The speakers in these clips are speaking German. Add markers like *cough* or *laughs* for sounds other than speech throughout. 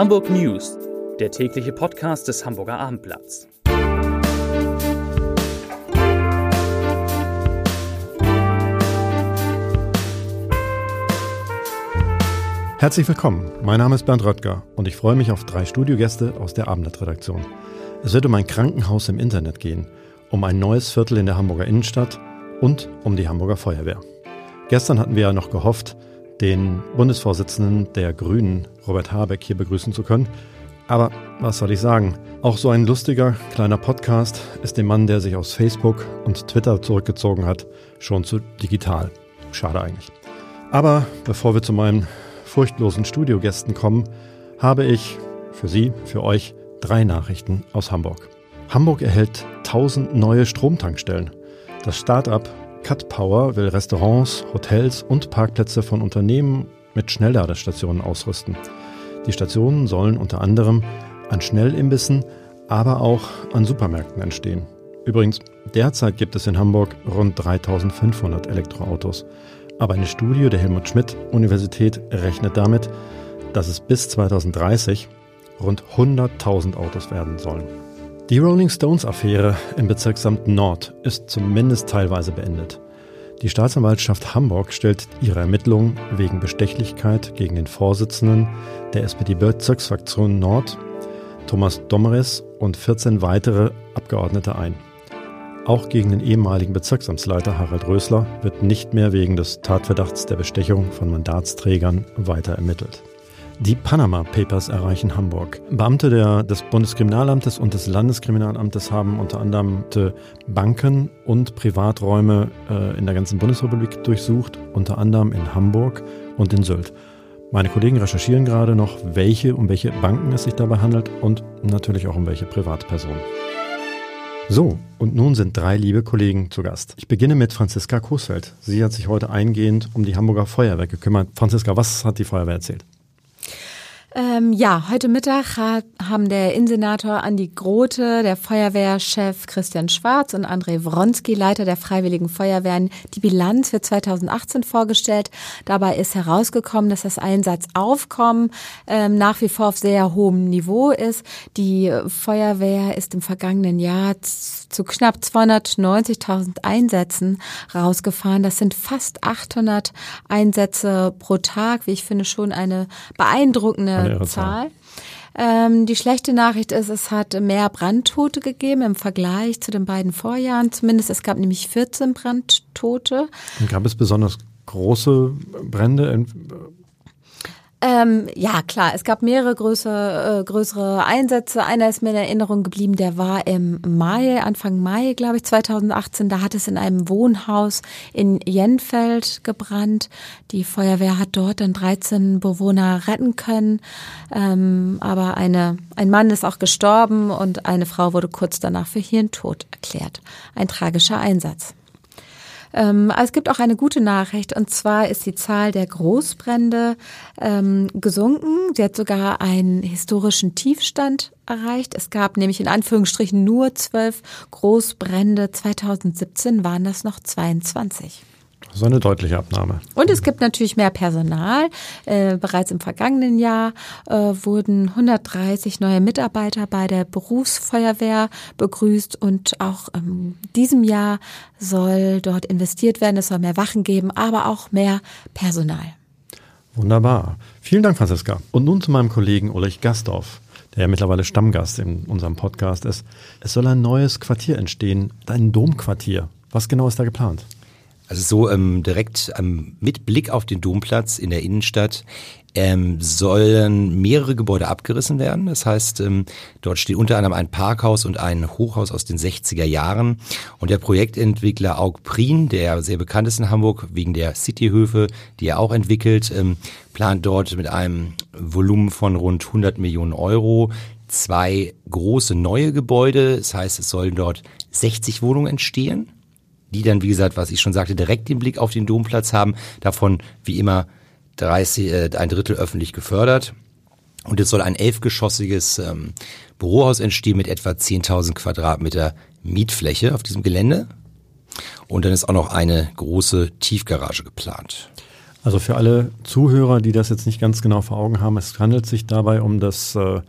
Hamburg News, der tägliche Podcast des Hamburger Abendblatts. Herzlich willkommen. Mein Name ist Bernd Röttger und ich freue mich auf drei Studiogäste aus der Abendblattredaktion. Es wird um ein Krankenhaus im Internet gehen, um ein neues Viertel in der Hamburger Innenstadt und um die Hamburger Feuerwehr. Gestern hatten wir ja noch gehofft, den Bundesvorsitzenden der Grünen, Robert Habeck, hier begrüßen zu können. Aber was soll ich sagen? Auch so ein lustiger kleiner Podcast ist dem Mann, der sich aus Facebook und Twitter zurückgezogen hat, schon zu digital. Schade eigentlich. Aber bevor wir zu meinen furchtlosen Studiogästen kommen, habe ich für Sie, für euch drei Nachrichten aus Hamburg. Hamburg erhält 1000 neue Stromtankstellen. Das Start-up Cut Power will Restaurants, Hotels und Parkplätze von Unternehmen mit Schnellladestationen ausrüsten. Die Stationen sollen unter anderem an Schnellimbissen, aber auch an Supermärkten entstehen. Übrigens, derzeit gibt es in Hamburg rund 3500 Elektroautos. Aber eine Studie der Helmut Schmidt Universität rechnet damit, dass es bis 2030 rund 100.000 Autos werden sollen. Die Rolling Stones-Affäre im Bezirksamt Nord ist zumindest teilweise beendet. Die Staatsanwaltschaft Hamburg stellt ihre Ermittlungen wegen Bestechlichkeit gegen den Vorsitzenden der SPD-Bezirksfraktion Nord, Thomas Dommeres, und 14 weitere Abgeordnete ein. Auch gegen den ehemaligen Bezirksamtsleiter Harald Rösler wird nicht mehr wegen des Tatverdachts der Bestechung von Mandatsträgern weiter ermittelt. Die Panama Papers erreichen Hamburg. Beamte der, des Bundeskriminalamtes und des Landeskriminalamtes haben unter anderem Banken und Privaträume äh, in der ganzen Bundesrepublik durchsucht, unter anderem in Hamburg und in Sylt. Meine Kollegen recherchieren gerade noch, welche um welche Banken es sich dabei handelt und natürlich auch um welche Privatpersonen. So, und nun sind drei liebe Kollegen zu Gast. Ich beginne mit Franziska Kosfeld. Sie hat sich heute eingehend um die Hamburger Feuerwehr gekümmert. Franziska, was hat die Feuerwehr erzählt? Ähm, ja, heute Mittag hat, haben der Innensenator Andi Grote, der Feuerwehrchef Christian Schwarz und André Wronski, Leiter der Freiwilligen Feuerwehren, die Bilanz für 2018 vorgestellt. Dabei ist herausgekommen, dass das Einsatzaufkommen ähm, nach wie vor auf sehr hohem Niveau ist. Die Feuerwehr ist im vergangenen Jahr zu knapp 290.000 Einsätzen rausgefahren. Das sind fast 800 Einsätze pro Tag, wie ich finde schon eine beeindruckende Zahl. Ähm, die schlechte Nachricht ist, es hat mehr Brandtote gegeben im Vergleich zu den beiden Vorjahren. Zumindest es gab nämlich 14 Brandtote. Und gab es besonders große Brände? Ähm, ja, klar, es gab mehrere größere, äh, größere Einsätze. Einer ist mir in Erinnerung geblieben, der war im Mai, Anfang Mai, glaube ich, 2018. Da hat es in einem Wohnhaus in Jenfeld gebrannt. Die Feuerwehr hat dort dann 13 Bewohner retten können. Ähm, aber eine, ein Mann ist auch gestorben und eine Frau wurde kurz danach für Hirntod erklärt. Ein tragischer Einsatz. Ähm, es gibt auch eine gute Nachricht und zwar ist die Zahl der Großbrände ähm, gesunken. Sie hat sogar einen historischen Tiefstand erreicht. Es gab nämlich in Anführungsstrichen nur zwölf Großbrände. 2017 waren das noch 22. Das ist eine deutliche Abnahme. Und es gibt natürlich mehr Personal. Äh, bereits im vergangenen Jahr äh, wurden 130 neue Mitarbeiter bei der Berufsfeuerwehr begrüßt und auch in diesem Jahr soll dort investiert werden. Es soll mehr Wachen geben, aber auch mehr Personal. Wunderbar. Vielen Dank, Franziska. Und nun zu meinem Kollegen Ulrich Gastorf der ja mittlerweile Stammgast in unserem Podcast ist. Es soll ein neues Quartier entstehen, ein Domquartier. Was genau ist da geplant? Also so ähm, direkt ähm, mit Blick auf den Domplatz in der Innenstadt ähm, sollen mehrere Gebäude abgerissen werden. Das heißt, ähm, dort steht unter anderem ein Parkhaus und ein Hochhaus aus den 60er Jahren. Und der Projektentwickler Aug Prien, der sehr bekannt ist in Hamburg wegen der Cityhöfe, die er auch entwickelt, ähm, plant dort mit einem Volumen von rund 100 Millionen Euro zwei große neue Gebäude. Das heißt, es sollen dort 60 Wohnungen entstehen die dann, wie gesagt, was ich schon sagte, direkt den Blick auf den Domplatz haben. Davon, wie immer, 30, äh, ein Drittel öffentlich gefördert. Und es soll ein elfgeschossiges ähm, Bürohaus entstehen mit etwa 10.000 Quadratmeter Mietfläche auf diesem Gelände. Und dann ist auch noch eine große Tiefgarage geplant. Also für alle Zuhörer, die das jetzt nicht ganz genau vor Augen haben, es handelt sich dabei um das, äh,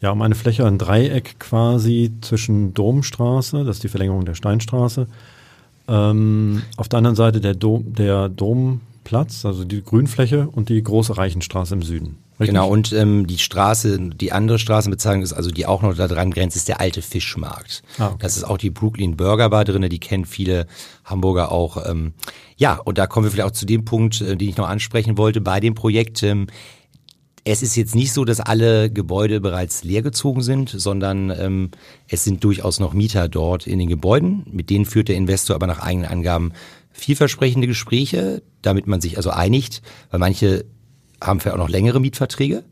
ja, um eine Fläche, ein Dreieck quasi zwischen Domstraße, das ist die Verlängerung der Steinstraße, ähm, auf der anderen Seite der, Dom, der Domplatz, also die Grünfläche und die große Reichenstraße im Süden. Richtig? Genau, und ähm, die Straße, die andere Straßenbezeichnung ist, also die auch noch da dran grenzt, ist der alte Fischmarkt. Ah, okay. Das ist auch die Brooklyn Burger Bar drinne, die kennen viele Hamburger auch. Ähm, ja, und da kommen wir vielleicht auch zu dem Punkt, äh, den ich noch ansprechen wollte bei dem Projekt. Ähm, es ist jetzt nicht so, dass alle Gebäude bereits leergezogen sind, sondern ähm, es sind durchaus noch Mieter dort in den Gebäuden. Mit denen führt der Investor aber nach eigenen Angaben vielversprechende Gespräche, damit man sich also einigt, weil manche haben vielleicht auch noch längere Mietverträge.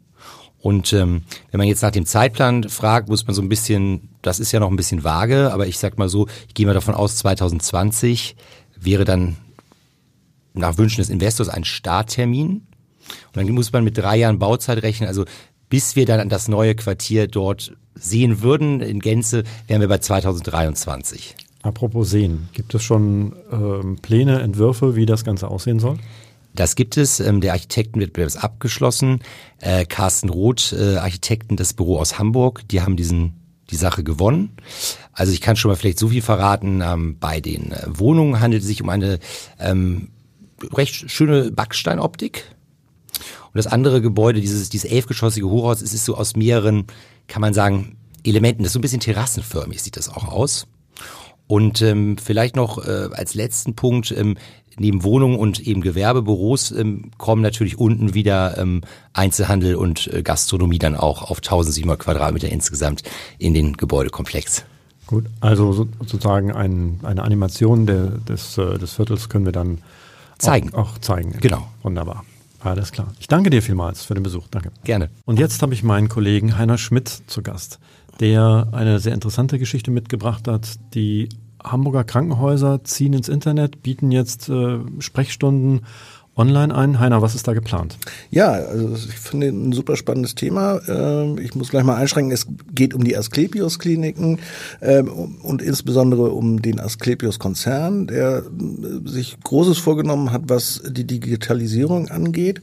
Und ähm, wenn man jetzt nach dem Zeitplan fragt, muss man so ein bisschen, das ist ja noch ein bisschen vage, aber ich sag mal so, ich gehe mal davon aus, 2020 wäre dann nach Wünschen des Investors ein Starttermin. Und dann muss man mit drei Jahren Bauzeit rechnen. Also bis wir dann das neue Quartier dort sehen würden in Gänze, wären wir bei 2023. Apropos sehen, gibt es schon ähm, Pläne, Entwürfe, wie das Ganze aussehen soll? Das gibt es. Ähm, der Architektenwettbewerb ist abgeschlossen. Äh, Carsten Roth, äh, Architekten des Büro aus Hamburg, die haben diesen die Sache gewonnen. Also ich kann schon mal vielleicht so viel verraten. Ähm, bei den äh, Wohnungen handelt es sich um eine ähm, recht schöne Backsteinoptik. Und das andere Gebäude, dieses, dieses elfgeschossige Hochhaus, es ist so aus mehreren, kann man sagen, Elementen. Das ist so ein bisschen terrassenförmig, sieht das auch aus. Und ähm, vielleicht noch äh, als letzten Punkt, ähm, neben Wohnungen und eben Gewerbebüros ähm, kommen natürlich unten wieder ähm, Einzelhandel und äh, Gastronomie dann auch auf 1700 Quadratmeter insgesamt in den Gebäudekomplex. Gut, also sozusagen ein, eine Animation der, des, äh, des Viertels können wir dann zeigen. Auch, auch zeigen. Genau. Wunderbar. Alles klar. Ich danke dir vielmals für den Besuch. Danke. Gerne. Und jetzt habe ich meinen Kollegen Heiner Schmidt zu Gast, der eine sehr interessante Geschichte mitgebracht hat, die Hamburger Krankenhäuser ziehen ins Internet, bieten jetzt äh, Sprechstunden online ein. Heiner, was ist da geplant? Ja, also ich finde ein super spannendes Thema. Ähm, ich muss gleich mal einschränken, es geht um die Asklepios-Kliniken ähm, und insbesondere um den Asklepios-Konzern, der äh, sich Großes vorgenommen hat, was die Digitalisierung angeht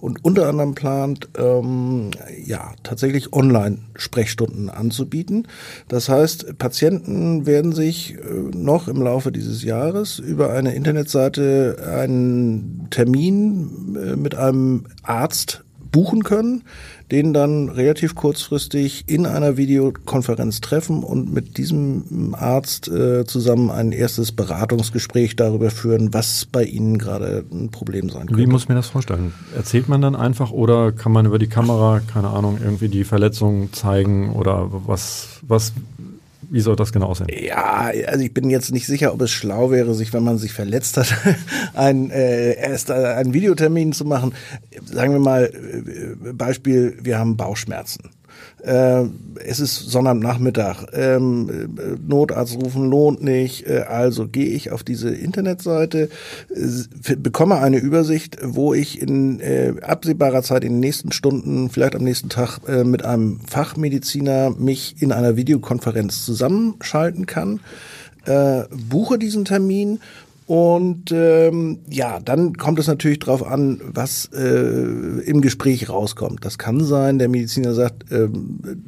und unter anderem plant, ähm, ja, tatsächlich Online-Sprechstunden anzubieten. Das heißt, Patienten werden sich äh, noch im Laufe dieses Jahres über eine Internetseite einen Termin äh, mit einem Arzt buchen können, den dann relativ kurzfristig in einer Videokonferenz treffen und mit diesem Arzt äh, zusammen ein erstes Beratungsgespräch darüber führen, was bei Ihnen gerade ein Problem sein könnte. Wie muss mir das vorstellen? Erzählt man dann einfach oder kann man über die Kamera, keine Ahnung, irgendwie die Verletzung zeigen oder was, was wie soll das genau aussehen? Ja, also ich bin jetzt nicht sicher, ob es schlau wäre, sich, wenn man sich verletzt hat, *laughs* ein, äh, erst äh, einen Videotermin zu machen. Sagen wir mal, äh, Beispiel, wir haben Bauchschmerzen. Äh, es ist Sonnabendnachmittag, ähm, Notarzt rufen lohnt nicht, äh, also gehe ich auf diese Internetseite, äh, bekomme eine Übersicht, wo ich in äh, absehbarer Zeit in den nächsten Stunden, vielleicht am nächsten Tag äh, mit einem Fachmediziner mich in einer Videokonferenz zusammenschalten kann. Äh, buche diesen Termin und ähm, ja, dann kommt es natürlich darauf an, was äh, im Gespräch rauskommt. Das kann sein, der Mediziner sagt, äh,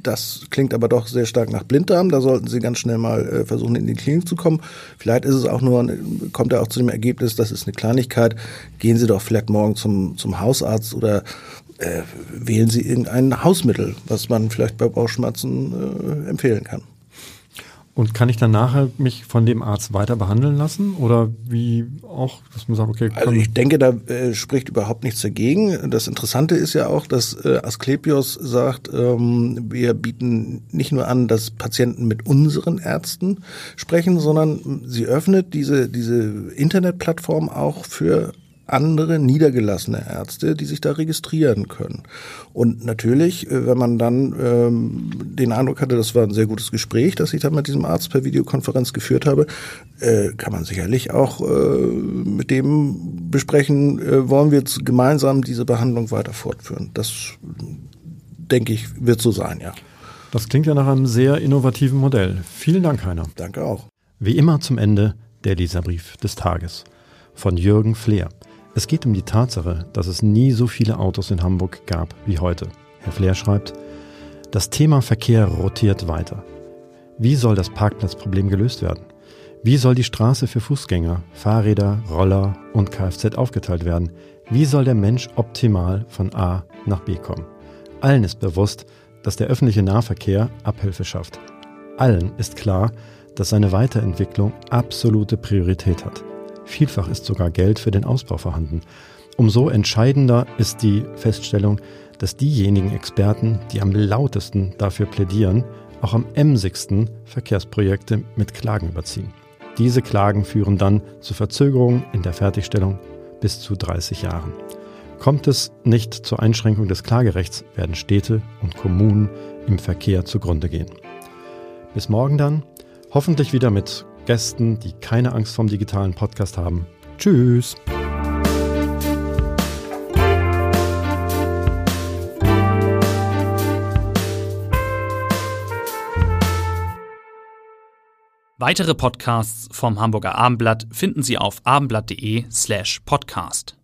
das klingt aber doch sehr stark nach Blinddarm, da sollten Sie ganz schnell mal äh, versuchen, in die Klinik zu kommen. Vielleicht ist es auch nur, kommt er auch zu dem Ergebnis, das ist eine Kleinigkeit, gehen Sie doch vielleicht morgen zum, zum Hausarzt oder äh, wählen Sie irgendein Hausmittel, was man vielleicht bei Bauchschmerzen äh, empfehlen kann. Und kann ich dann nachher mich von dem Arzt weiter behandeln lassen? Oder wie auch, dass man sagt, okay. Also ich denke, da äh, spricht überhaupt nichts dagegen. Das Interessante ist ja auch, dass äh, Asklepios sagt, ähm, wir bieten nicht nur an, dass Patienten mit unseren Ärzten sprechen, sondern sie öffnet diese, diese Internetplattform auch für andere niedergelassene Ärzte, die sich da registrieren können. Und natürlich, äh, wenn man dann ähm, den Eindruck hatte, das war ein sehr gutes Gespräch, das ich da mit diesem Arzt per Videokonferenz geführt habe, äh, kann man sicherlich auch äh, mit dem besprechen, äh, wollen wir jetzt gemeinsam diese Behandlung weiter fortführen. Das, denke ich, wird so sein, ja. Das klingt ja nach einem sehr innovativen Modell. Vielen Dank, Heiner. Danke auch. Wie immer zum Ende der Leserbrief des Tages von Jürgen Fleer. Es geht um die Tatsache, dass es nie so viele Autos in Hamburg gab wie heute. Herr Flair schreibt, das Thema Verkehr rotiert weiter. Wie soll das Parkplatzproblem gelöst werden? Wie soll die Straße für Fußgänger, Fahrräder, Roller und Kfz aufgeteilt werden? Wie soll der Mensch optimal von A nach B kommen? Allen ist bewusst, dass der öffentliche Nahverkehr Abhilfe schafft. Allen ist klar, dass seine Weiterentwicklung absolute Priorität hat. Vielfach ist sogar Geld für den Ausbau vorhanden. Umso entscheidender ist die Feststellung, dass diejenigen Experten, die am lautesten dafür plädieren, auch am emsigsten Verkehrsprojekte mit Klagen überziehen. Diese Klagen führen dann zu Verzögerungen in der Fertigstellung bis zu 30 Jahren. Kommt es nicht zur Einschränkung des Klagerechts, werden Städte und Kommunen im Verkehr zugrunde gehen. Bis morgen dann, hoffentlich wieder mit Gästen, die keine Angst vom digitalen Podcast haben. Tschüss! Weitere Podcasts vom Hamburger Abendblatt finden Sie auf abendblatt.de slash podcast.